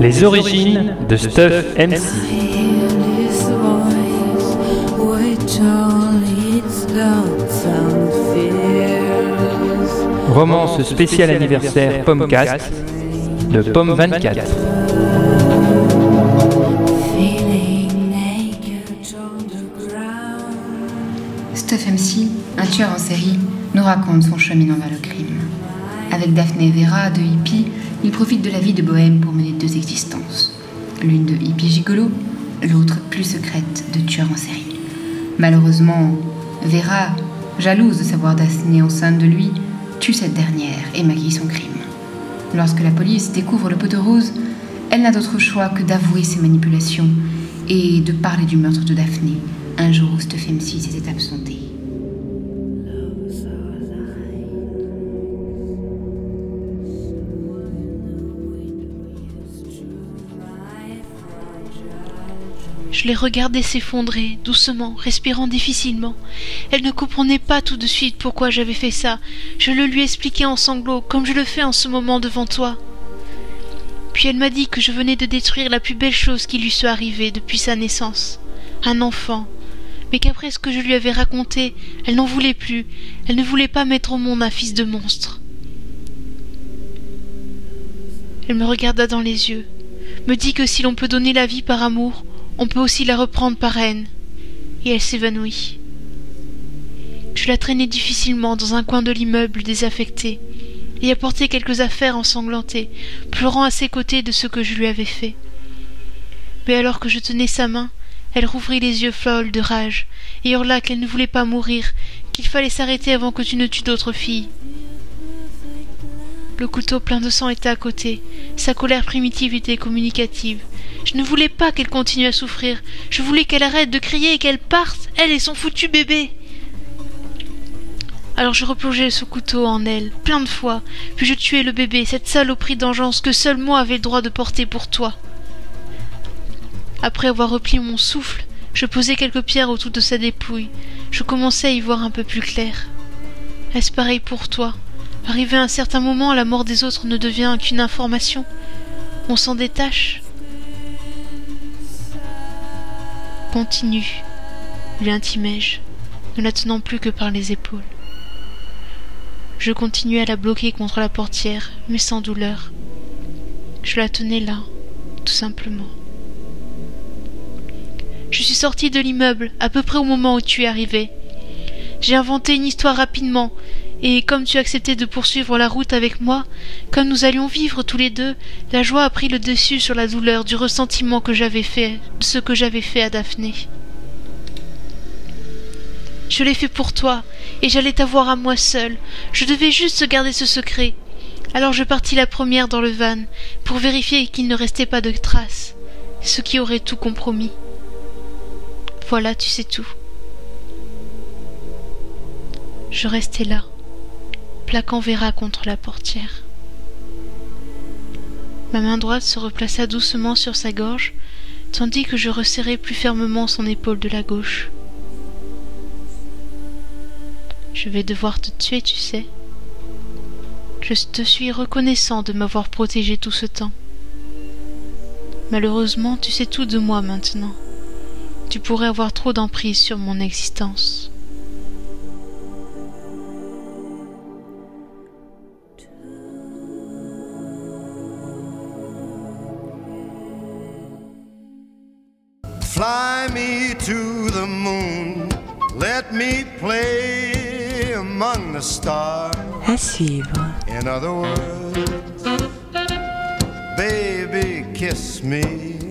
Les origines de Stuff MC. Romance spéciale anniversaire Pommecast de Pomme 24. Stuff MC, un tueur en série, nous raconte son cheminement vers le crime. Avec Daphné Vera, deux hippies, il profite de la vie de bohème pour mener deux existences. L'une de hippie gigolo, l'autre plus secrète de tueur en série. Malheureusement, Vera, jalouse de savoir Daphné enceinte de lui, tue cette dernière et maquille son crime. Lorsque la police découvre le pot de rose, elle n'a d'autre choix que d'avouer ses manipulations et de parler du meurtre de Daphné, un jour où Stephen s'était absenté. Je les regardais s'effondrer, doucement, respirant difficilement. Elle ne comprenait pas tout de suite pourquoi j'avais fait ça. Je le lui expliquais en sanglots, comme je le fais en ce moment devant toi. Puis elle m'a dit que je venais de détruire la plus belle chose qui lui soit arrivée depuis sa naissance. Un enfant. Mais qu'après ce que je lui avais raconté, elle n'en voulait plus. Elle ne voulait pas mettre au monde un fils de monstre. Elle me regarda dans les yeux, me dit que si l'on peut donner la vie par amour, on peut aussi la reprendre par haine. Et elle s'évanouit. Je la traînai difficilement dans un coin de l'immeuble désaffecté, et apportai quelques affaires ensanglantées, pleurant à ses côtés de ce que je lui avais fait. Mais alors que je tenais sa main, elle rouvrit les yeux folles de rage, et hurla qu'elle ne voulait pas mourir, qu'il fallait s'arrêter avant que tu ne tues d'autres filles. Le couteau plein de sang était à côté, sa colère primitive était communicative, je ne voulais pas qu'elle continue à souffrir. Je voulais qu'elle arrête de crier et qu'elle parte, elle et son foutu bébé. Alors je replongeai ce couteau en elle, plein de fois, puis je tuai le bébé, cette saloperie d'engeance que seul moi avais le droit de porter pour toi. Après avoir repris mon souffle, je posai quelques pierres autour de sa dépouille. Je commençais à y voir un peu plus clair. Est-ce pareil pour toi? Arrivé à un certain moment, la mort des autres ne devient qu'une information. On s'en détache. Continue, lui intimai-je, ne la tenant plus que par les épaules. Je continuai à la bloquer contre la portière, mais sans douleur. Je la tenais là, tout simplement. Je suis sortie de l'immeuble à peu près au moment où tu es arrivé. J'ai inventé une histoire rapidement, et comme tu acceptais de poursuivre la route avec moi, comme nous allions vivre tous les deux, la joie a pris le dessus sur la douleur du ressentiment que j'avais fait, ce que j'avais fait à Daphné. Je l'ai fait pour toi, et j'allais t'avoir à moi seule. Je devais juste garder ce secret. Alors je partis la première dans le van, pour vérifier qu'il ne restait pas de traces, ce qui aurait tout compromis. Voilà, tu sais tout. Je restais là plaquant Vera contre la portière. Ma main droite se replaça doucement sur sa gorge, tandis que je resserrai plus fermement son épaule de la gauche. Je vais devoir te tuer, tu sais. Je te suis reconnaissant de m'avoir protégé tout ce temps. Malheureusement, tu sais tout de moi maintenant. Tu pourrais avoir trop d'emprise sur mon existence. Fly me to the moon, let me play among the stars. À suivre. In other words, baby, kiss me